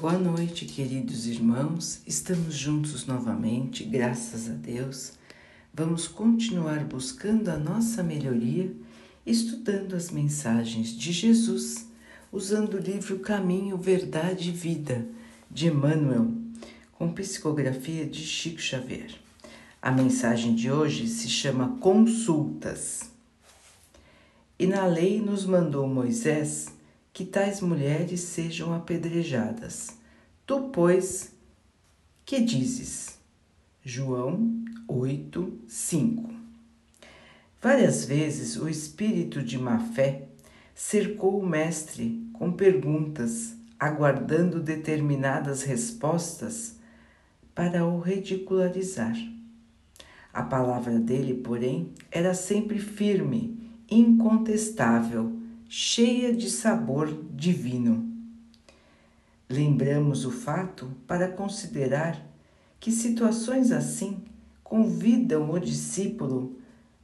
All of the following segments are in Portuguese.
Boa noite, queridos irmãos. Estamos juntos novamente, graças a Deus. Vamos continuar buscando a nossa melhoria, estudando as mensagens de Jesus, usando o livro Caminho, Verdade e Vida, de Emmanuel, com psicografia de Chico Xavier. A mensagem de hoje se chama Consultas. E na lei nos mandou Moisés que tais mulheres sejam apedrejadas. Tu, pois, que dizes? João 8, 5 Várias vezes o espírito de má fé cercou o Mestre com perguntas, aguardando determinadas respostas para o ridicularizar. A palavra dele, porém, era sempre firme, incontestável cheia de sabor divino. Lembramos o fato para considerar que situações assim convidam o discípulo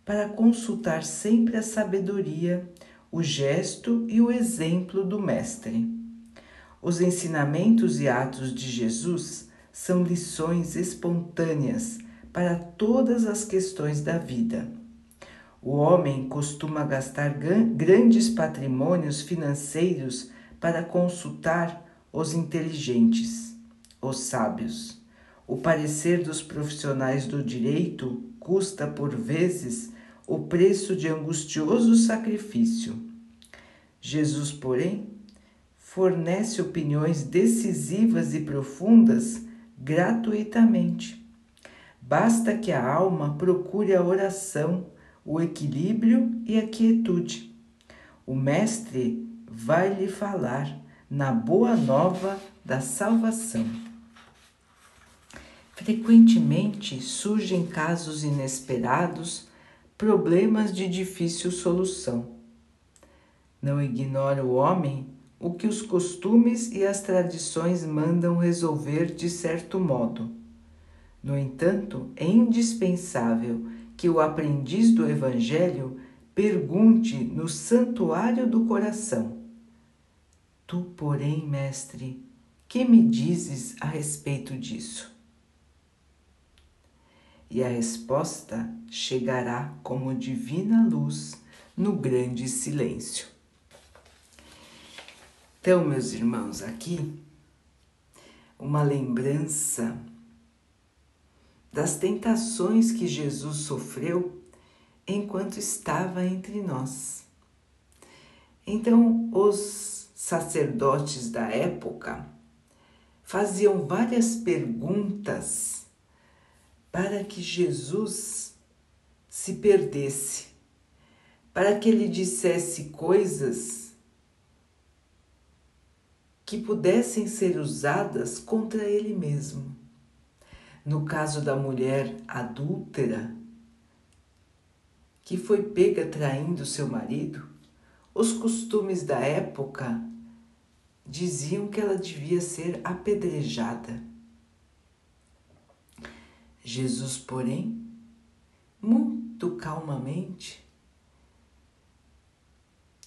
para consultar sempre a sabedoria, o gesto e o exemplo do Mestre. Os ensinamentos e atos de Jesus são lições espontâneas para todas as questões da vida o homem costuma gastar grandes patrimônios financeiros para consultar os inteligentes, os sábios. O parecer dos profissionais do direito custa, por vezes, o preço de angustioso sacrifício. Jesus, porém, fornece opiniões decisivas e profundas gratuitamente. Basta que a alma procure a oração o equilíbrio e a quietude. O Mestre vai lhe falar na boa nova da salvação. Frequentemente surgem casos inesperados, problemas de difícil solução. Não ignora o homem o que os costumes e as tradições mandam resolver de certo modo. No entanto, é indispensável que o aprendiz do Evangelho pergunte no santuário do coração: Tu, porém, mestre, que me dizes a respeito disso? E a resposta chegará como divina luz no grande silêncio. Então, meus irmãos, aqui uma lembrança das tentações que Jesus sofreu enquanto estava entre nós. Então, os sacerdotes da época faziam várias perguntas para que Jesus se perdesse, para que ele dissesse coisas que pudessem ser usadas contra ele mesmo. No caso da mulher adúltera, que foi pega traindo seu marido, os costumes da época diziam que ela devia ser apedrejada. Jesus, porém, muito calmamente,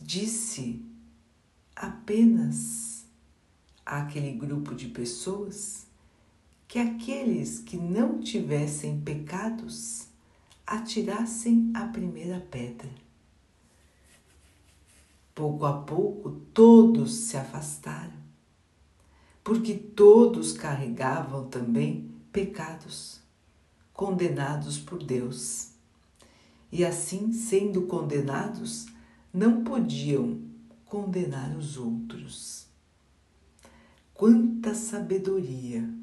disse apenas àquele grupo de pessoas que aqueles que não tivessem pecados atirassem a primeira pedra. Pouco a pouco todos se afastaram, porque todos carregavam também pecados, condenados por Deus. E assim, sendo condenados, não podiam condenar os outros. Quanta sabedoria!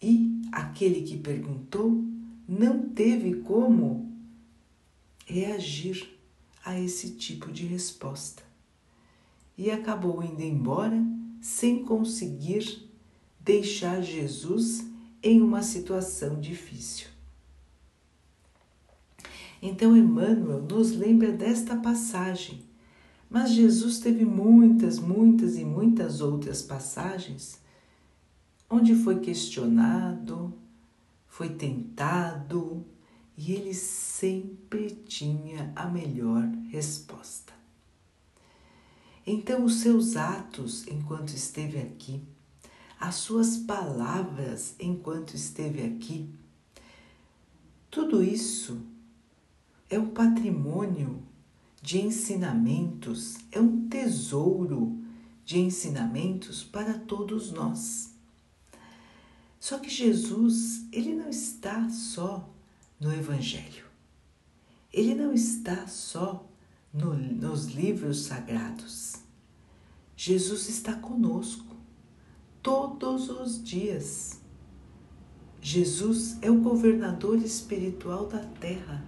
E aquele que perguntou não teve como reagir a esse tipo de resposta e acabou indo embora sem conseguir deixar Jesus em uma situação difícil. Então Emmanuel nos lembra desta passagem, mas Jesus teve muitas, muitas e muitas outras passagens onde foi questionado, foi tentado e ele sempre tinha a melhor resposta. Então, os seus atos enquanto esteve aqui, as suas palavras enquanto esteve aqui, tudo isso é um patrimônio de ensinamentos, é um tesouro de ensinamentos para todos nós. Só que Jesus, ele não está só no Evangelho. Ele não está só no, nos livros sagrados. Jesus está conosco todos os dias. Jesus é o governador espiritual da terra.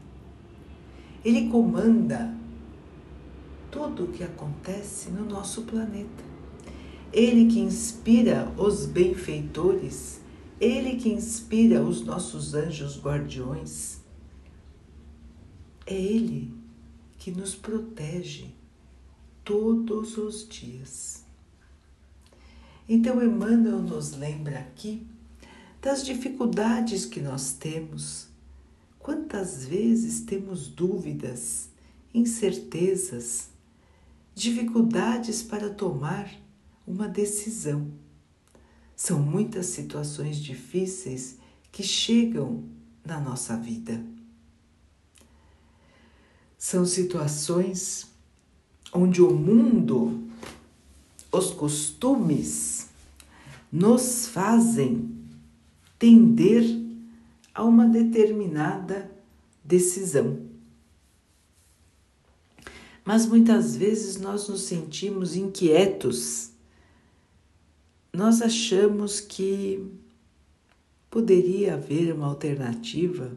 Ele comanda tudo o que acontece no nosso planeta. Ele que inspira os benfeitores, ele que inspira os nossos anjos guardiões. É ele que nos protege todos os dias. Então, Emmanuel nos lembra aqui das dificuldades que nós temos. Quantas vezes temos dúvidas, incertezas, dificuldades para tomar uma decisão. São muitas situações difíceis que chegam na nossa vida. São situações onde o mundo, os costumes, nos fazem tender a uma determinada decisão. Mas muitas vezes nós nos sentimos inquietos, nós achamos que poderia haver uma alternativa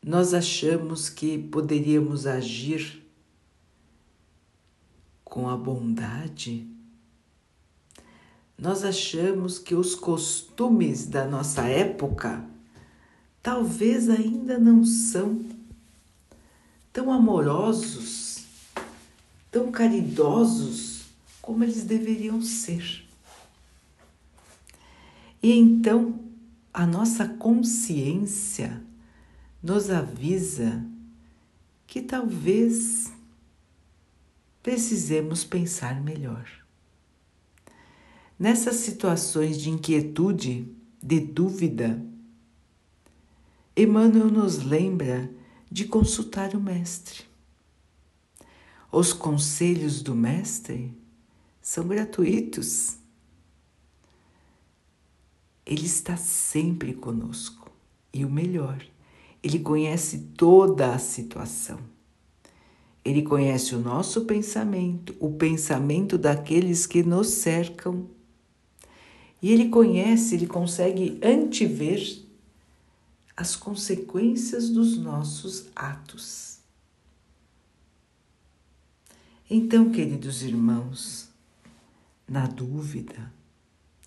nós achamos que poderíamos agir com a bondade. Nós achamos que os costumes da nossa época talvez ainda não são tão amorosos, tão caridosos como eles deveriam ser. E então a nossa consciência nos avisa que talvez precisemos pensar melhor. Nessas situações de inquietude, de dúvida, Emmanuel nos lembra de consultar o Mestre. Os conselhos do Mestre são gratuitos. Ele está sempre conosco e o melhor ele conhece toda a situação. Ele conhece o nosso pensamento, o pensamento daqueles que nos cercam. E ele conhece, ele consegue antever as consequências dos nossos atos. Então, queridos irmãos, na dúvida,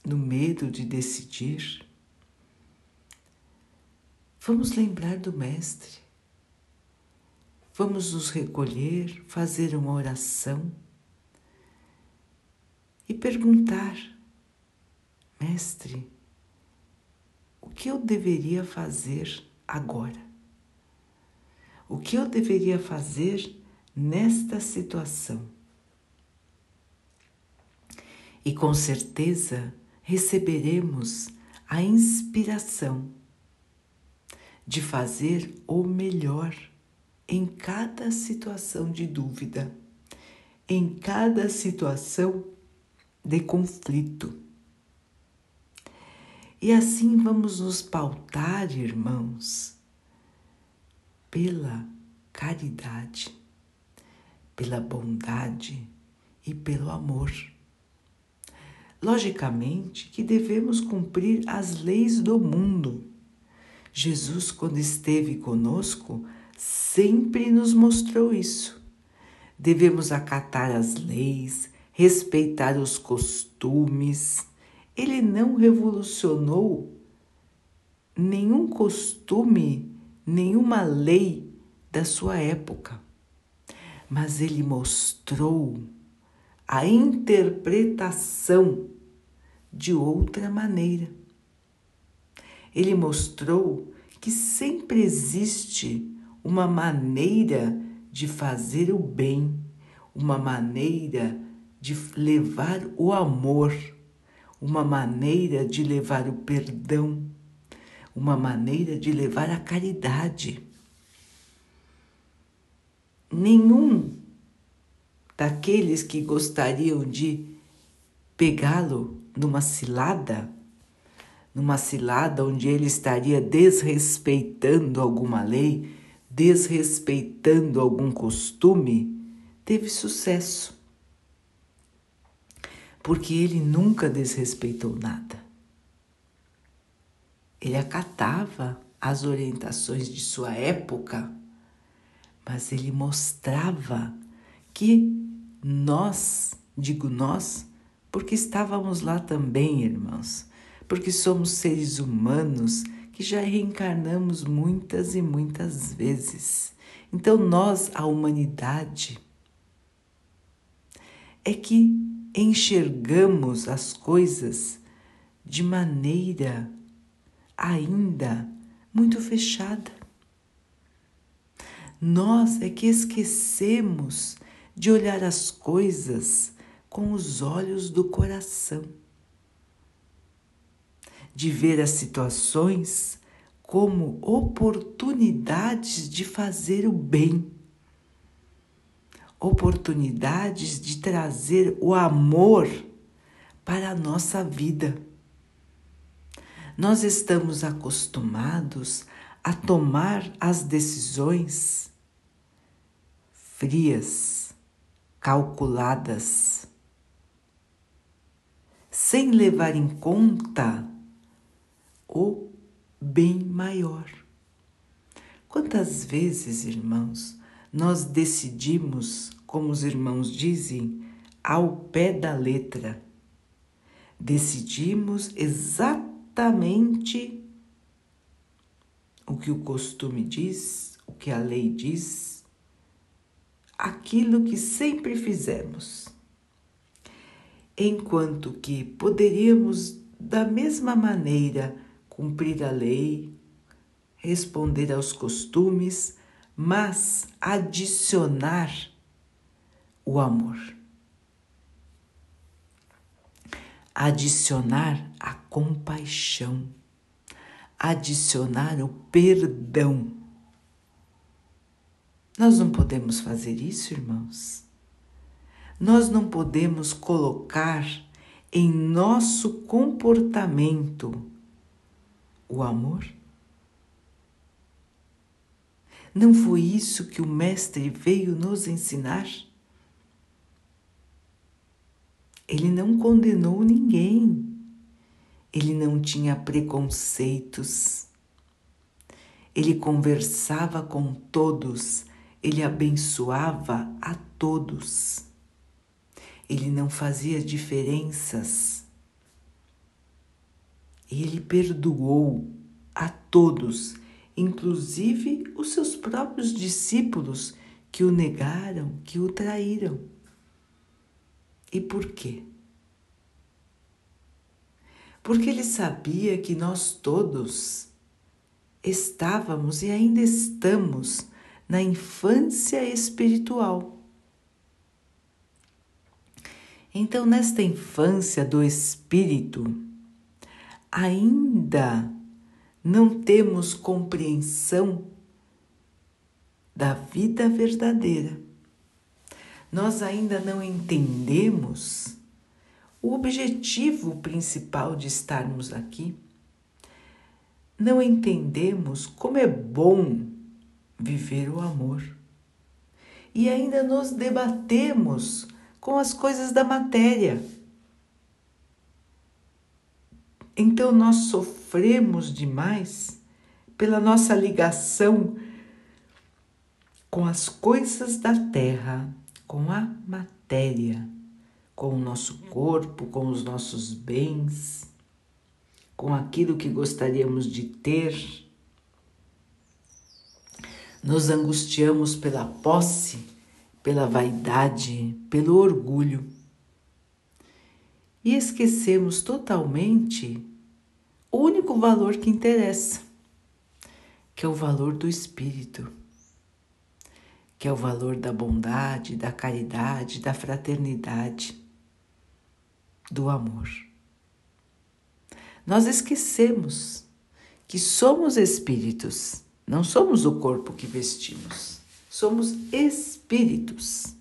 no medo de decidir, Vamos lembrar do Mestre. Vamos nos recolher, fazer uma oração e perguntar: Mestre, o que eu deveria fazer agora? O que eu deveria fazer nesta situação? E com certeza receberemos a inspiração de fazer o melhor em cada situação de dúvida, em cada situação de conflito. E assim vamos nos pautar, irmãos, pela caridade, pela bondade e pelo amor. Logicamente que devemos cumprir as leis do mundo Jesus, quando esteve conosco, sempre nos mostrou isso. Devemos acatar as leis, respeitar os costumes. Ele não revolucionou nenhum costume, nenhuma lei da sua época, mas ele mostrou a interpretação de outra maneira ele mostrou que sempre existe uma maneira de fazer o bem, uma maneira de levar o amor, uma maneira de levar o perdão, uma maneira de levar a caridade. Nenhum daqueles que gostariam de pegá-lo numa cilada, numa cilada onde ele estaria desrespeitando alguma lei, desrespeitando algum costume, teve sucesso. Porque ele nunca desrespeitou nada. Ele acatava as orientações de sua época, mas ele mostrava que nós, digo nós, porque estávamos lá também, irmãos, porque somos seres humanos que já reencarnamos muitas e muitas vezes. Então, nós, a humanidade, é que enxergamos as coisas de maneira ainda muito fechada. Nós é que esquecemos de olhar as coisas com os olhos do coração, de ver as situações como oportunidades de fazer o bem, oportunidades de trazer o amor para a nossa vida. Nós estamos acostumados a tomar as decisões frias calculadas, sem levar em conta o bem maior. Quantas vezes, irmãos, nós decidimos, como os irmãos dizem, ao pé da letra. Decidimos exatamente o que o costume diz, o que a lei diz, aquilo que sempre fizemos. Enquanto que poderíamos, da mesma maneira, cumprir a lei, responder aos costumes, mas adicionar o amor. Adicionar a compaixão, adicionar o perdão nós não podemos fazer isso, irmãos. Nós não podemos colocar em nosso comportamento o amor? Não foi isso que o Mestre veio nos ensinar? Ele não condenou ninguém, ele não tinha preconceitos, ele conversava com todos ele abençoava a todos. Ele não fazia diferenças. Ele perdoou a todos, inclusive os seus próprios discípulos que o negaram, que o traíram. E por quê? Porque ele sabia que nós todos estávamos e ainda estamos na infância espiritual. Então, nesta infância do espírito, ainda não temos compreensão da vida verdadeira. Nós ainda não entendemos o objetivo principal de estarmos aqui. Não entendemos como é bom viver o amor. E ainda nos debatemos com as coisas da matéria. Então nós sofremos demais pela nossa ligação com as coisas da terra, com a matéria, com o nosso corpo, com os nossos bens, com aquilo que gostaríamos de ter nos angustiamos pela posse, pela vaidade, pelo orgulho e esquecemos totalmente o único valor que interessa, que é o valor do espírito, que é o valor da bondade, da caridade, da fraternidade, do amor. Nós esquecemos que somos espíritos, não somos o corpo que vestimos, somos espíritos.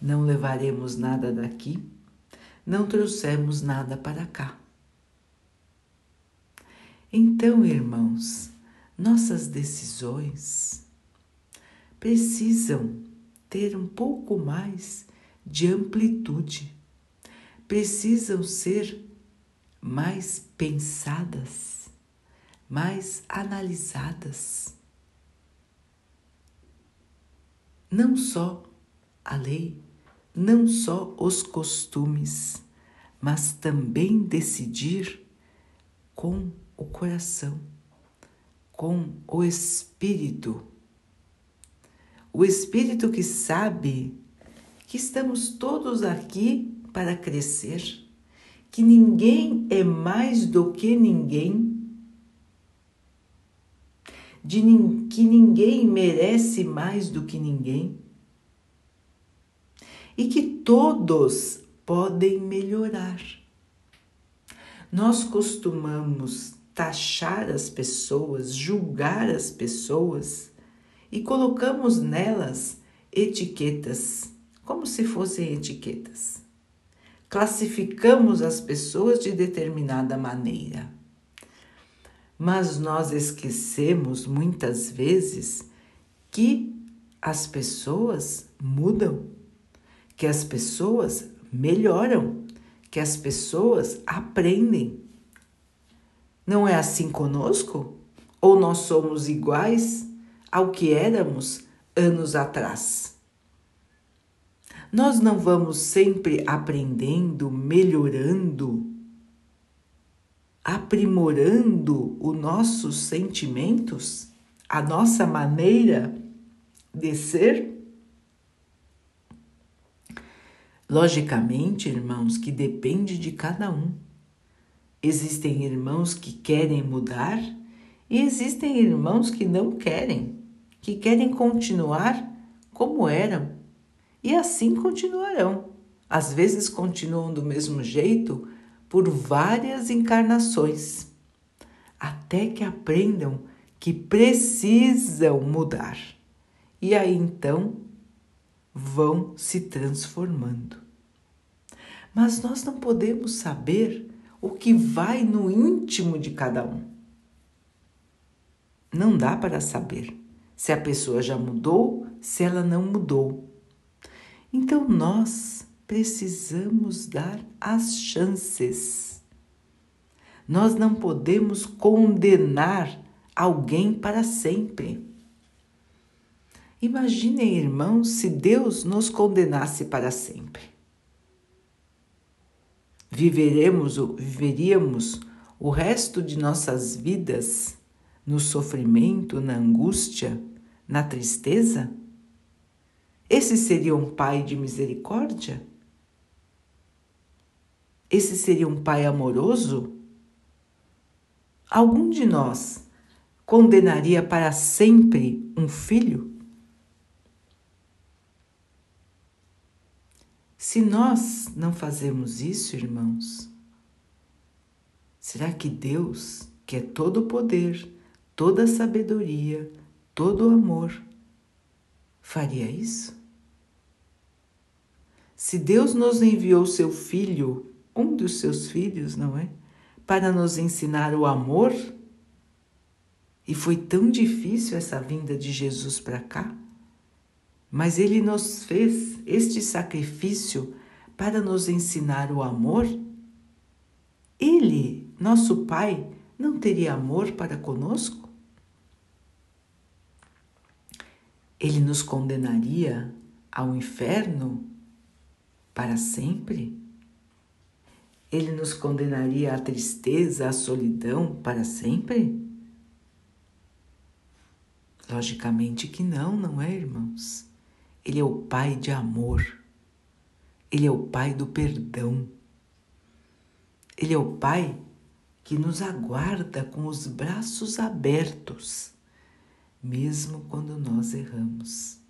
Não levaremos nada daqui, não trouxemos nada para cá. Então, irmãos, nossas decisões precisam ter um pouco mais de amplitude, precisam ser mais pensadas, mais analisadas. Não só a lei, não só os costumes, mas também decidir com o coração, com o espírito. O espírito que sabe que estamos todos aqui para crescer, que ninguém é mais do que ninguém, de que ninguém merece mais do que ninguém e que todos podem melhorar. Nós costumamos taxar as pessoas, julgar as pessoas e colocamos nelas etiquetas, como se fossem etiquetas. Classificamos as pessoas de determinada maneira. Mas nós esquecemos muitas vezes que as pessoas mudam, que as pessoas melhoram, que as pessoas aprendem não é assim conosco? Ou nós somos iguais ao que éramos anos atrás? Nós não vamos sempre aprendendo, melhorando, aprimorando os nossos sentimentos, a nossa maneira de ser? Logicamente, irmãos, que depende de cada um. Existem irmãos que querem mudar e existem irmãos que não querem, que querem continuar como eram e assim continuarão. Às vezes continuam do mesmo jeito por várias encarnações, até que aprendam que precisam mudar. E aí então vão se transformando. Mas nós não podemos saber o que vai no íntimo de cada um. Não dá para saber se a pessoa já mudou, se ela não mudou. Então nós precisamos dar as chances. Nós não podemos condenar alguém para sempre. Imaginem, irmãos, se Deus nos condenasse para sempre viveremos, viveríamos o resto de nossas vidas no sofrimento, na angústia, na tristeza? Esse seria um pai de misericórdia? Esse seria um pai amoroso? Algum de nós condenaria para sempre um filho? Se nós não fazemos isso, irmãos, será que Deus, que é todo poder, toda sabedoria, todo amor, faria isso? Se Deus nos enviou seu filho, um dos seus filhos, não é? Para nos ensinar o amor, e foi tão difícil essa vinda de Jesus para cá, mas ele nos fez este sacrifício para nos ensinar o amor? Ele, nosso Pai, não teria amor para conosco? Ele nos condenaria ao inferno para sempre? Ele nos condenaria à tristeza, à solidão para sempre? Logicamente que não, não é, irmãos? Ele é o Pai de amor. Ele é o Pai do perdão. Ele é o Pai que nos aguarda com os braços abertos, mesmo quando nós erramos.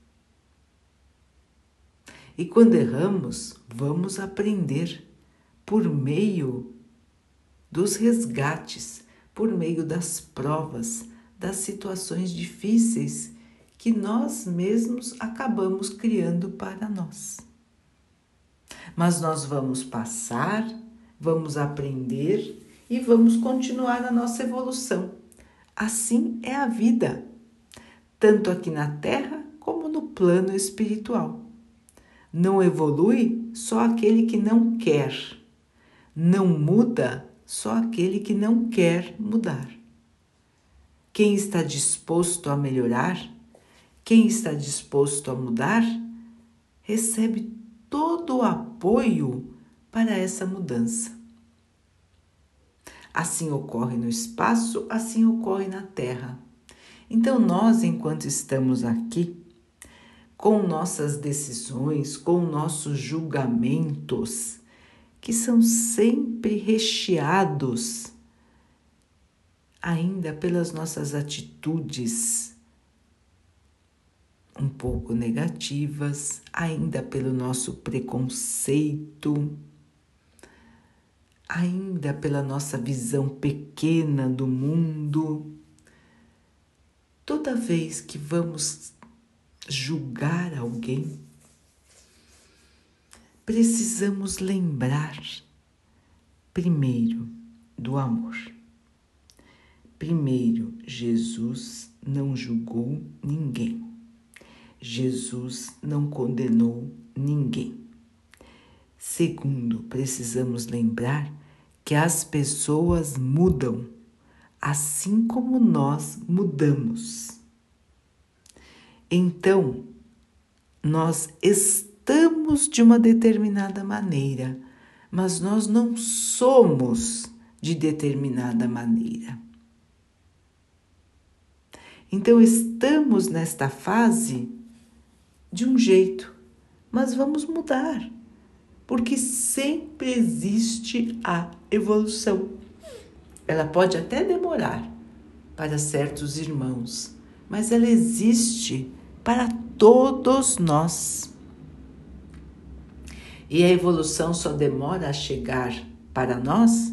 E quando erramos, vamos aprender por meio dos resgates, por meio das provas, das situações difíceis que nós mesmos acabamos criando para nós. Mas nós vamos passar, vamos aprender e vamos continuar a nossa evolução. Assim é a vida, tanto aqui na Terra como no plano espiritual. Não evolui só aquele que não quer, não muda só aquele que não quer mudar. Quem está disposto a melhorar, quem está disposto a mudar, recebe todo o apoio para essa mudança. Assim ocorre no espaço, assim ocorre na Terra. Então, nós, enquanto estamos aqui, com nossas decisões, com nossos julgamentos, que são sempre recheados ainda pelas nossas atitudes um pouco negativas, ainda pelo nosso preconceito, ainda pela nossa visão pequena do mundo. Toda vez que vamos julgar alguém, precisamos lembrar, primeiro, do amor. Primeiro, Jesus não julgou ninguém. Jesus não condenou ninguém. Segundo, precisamos lembrar que as pessoas mudam, assim como nós mudamos. Então, nós estamos de uma determinada maneira, mas nós não somos de determinada maneira. Então, estamos nesta fase de um jeito, mas vamos mudar, porque sempre existe a evolução. Ela pode até demorar para certos irmãos, mas ela existe para todos nós. E a evolução só demora a chegar para nós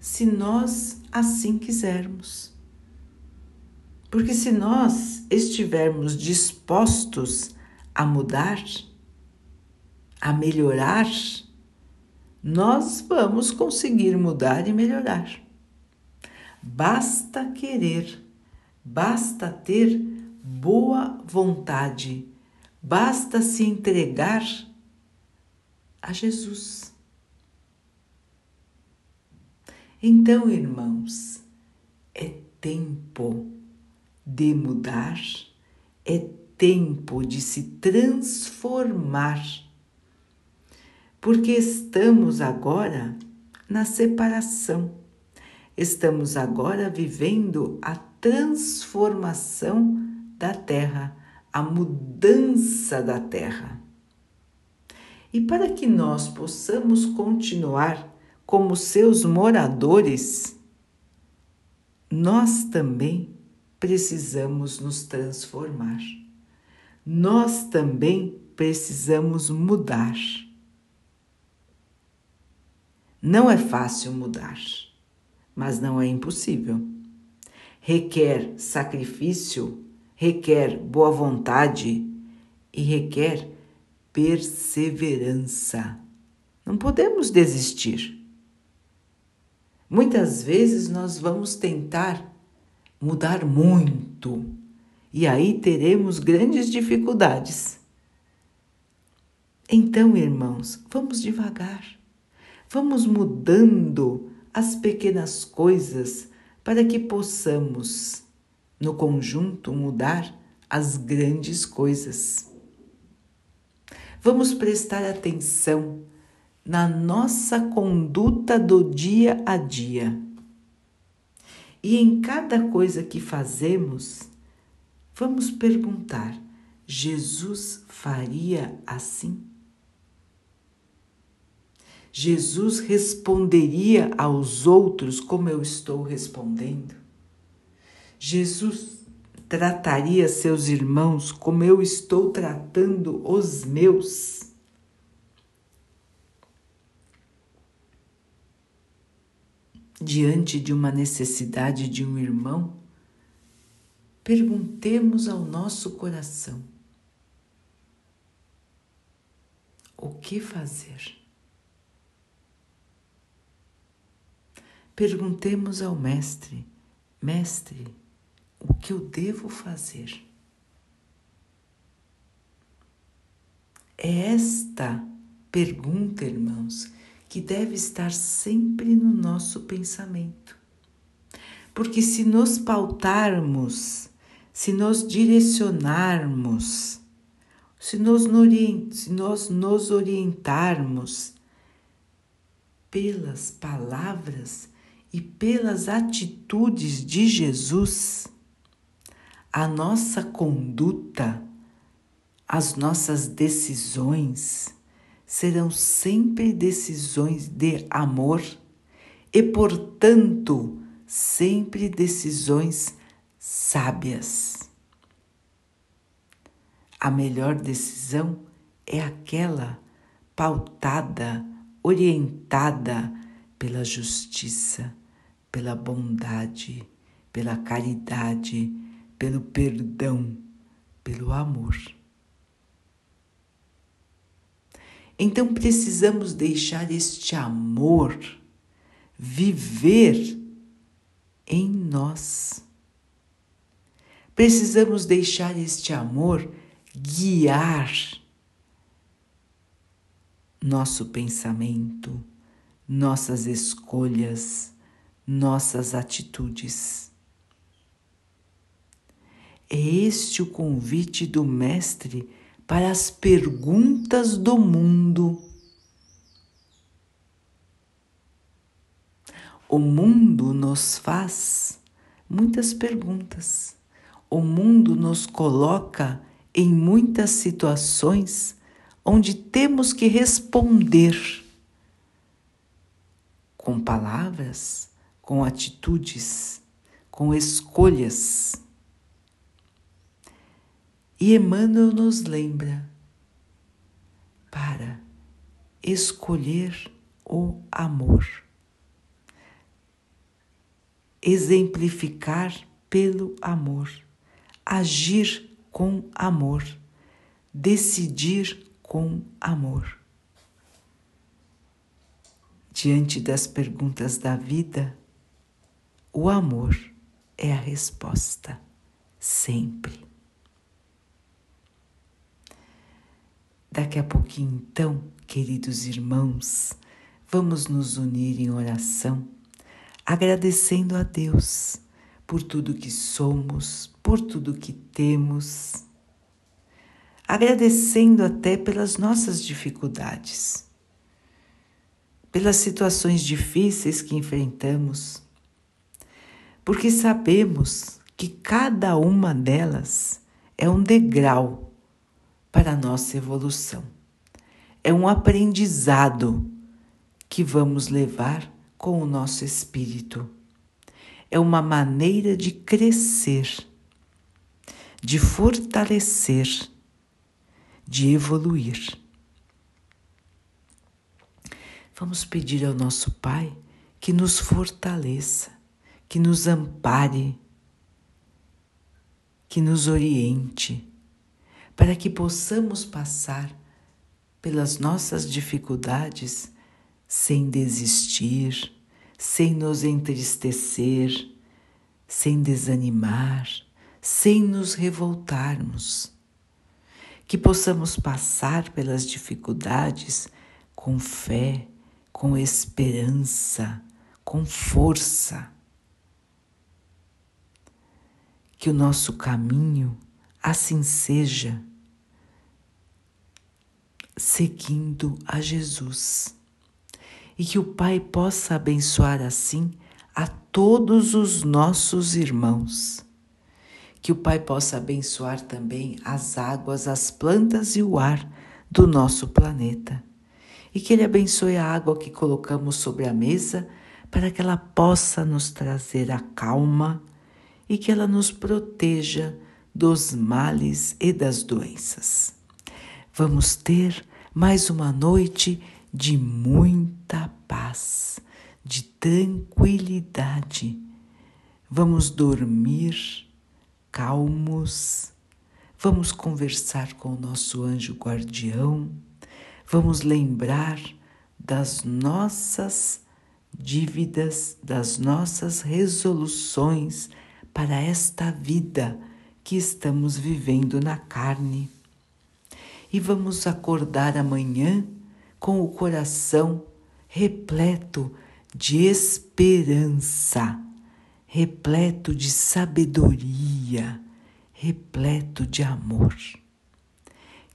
se nós assim quisermos. Porque se nós estivermos dispostos a mudar, a melhorar, nós vamos conseguir mudar e melhorar. Basta querer, basta ter boa vontade, basta se entregar a Jesus. Então, irmãos, é tempo de mudar, é tempo de se transformar, porque estamos agora na separação, estamos agora vivendo a transformação da Terra, a mudança da Terra. E para que nós possamos continuar como seus moradores, nós também precisamos nos transformar. Nós também precisamos mudar. Não é fácil mudar, mas não é impossível. Requer sacrifício, requer boa vontade e requer perseverança. Não podemos desistir. Muitas vezes nós vamos tentar mudar muito e aí teremos grandes dificuldades. Então, irmãos, vamos devagar, vamos mudando as pequenas coisas para que possamos, no conjunto, mudar as grandes coisas. Vamos prestar atenção na nossa conduta do dia a dia e em cada coisa que fazemos, vamos perguntar: Jesus faria assim? Jesus responderia aos outros como eu estou respondendo? Jesus trataria seus irmãos como eu estou tratando os meus? Diante de uma necessidade de um irmão, perguntemos ao nosso coração: o que fazer? Perguntemos ao Mestre: Mestre, o que eu devo fazer? É esta pergunta, irmãos, que deve estar sempre no nosso pensamento. Porque se nos pautarmos, se nos direcionarmos, se nós, se nós nos orientarmos pelas palavras e pelas atitudes de Jesus, a nossa conduta, as nossas decisões serão sempre decisões de amor e, portanto, sempre decisões sábias. A melhor decisão é aquela pautada, orientada pela justiça, pela bondade, pela caridade, pelo perdão, pelo amor. Então precisamos deixar este amor viver em nós. Precisamos deixar este amor guiar nosso pensamento, nossas escolhas, nossas atitudes. É este o convite do Mestre para as perguntas do mundo. O mundo nos faz muitas perguntas. O mundo nos coloca em muitas situações onde temos que responder com palavras, com atitudes, com escolhas. E Emmanuel nos lembra para escolher o amor, exemplificar pelo amor, agir com amor, decidir com amor. Diante das perguntas da vida, o amor é a resposta, sempre. Daqui a pouquinho, então, queridos irmãos, vamos nos unir em oração, agradecendo a Deus por tudo que somos, por tudo que temos, agradecendo até pelas nossas dificuldades, pelas situações difíceis que enfrentamos, porque sabemos que cada uma delas é um degrau para a nossa evolução. É um aprendizado que vamos levar com o nosso espírito. É uma maneira de crescer, de fortalecer, de evoluir. Vamos pedir ao nosso Pai que nos fortaleça, que nos ampare, que nos oriente para que possamos passar pelas nossas dificuldades sem desistir, sem nos entristecer, sem desanimar, sem nos revoltarmos. Que possamos passar pelas dificuldades com fé, com esperança, com força. Que o nosso caminho assim seja, seguindo a Jesus. E que o Pai possa abençoar assim a todos os nossos irmãos. Que o Pai possa abençoar também as águas, as plantas e o ar do nosso planeta. E que Ele abençoe a água que colocamos sobre a mesa para que ela possa nos trazer a calma e que ela nos proteja dos males e das doenças. Vamos ter mais uma noite de muita paz, de tranquilidade. Vamos dormir calmos, vamos conversar com o nosso anjo guardião, vamos lembrar das nossas dívidas, das nossas resoluções para esta vida que estamos vivendo na carne. E vamos acordar amanhã com o coração repleto de esperança, repleto de sabedoria, repleto de amor.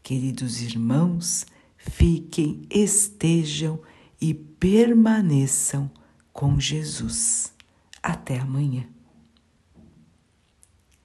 Queridos irmãos, fiquem, estejam e permaneçam com Jesus. Até amanhã.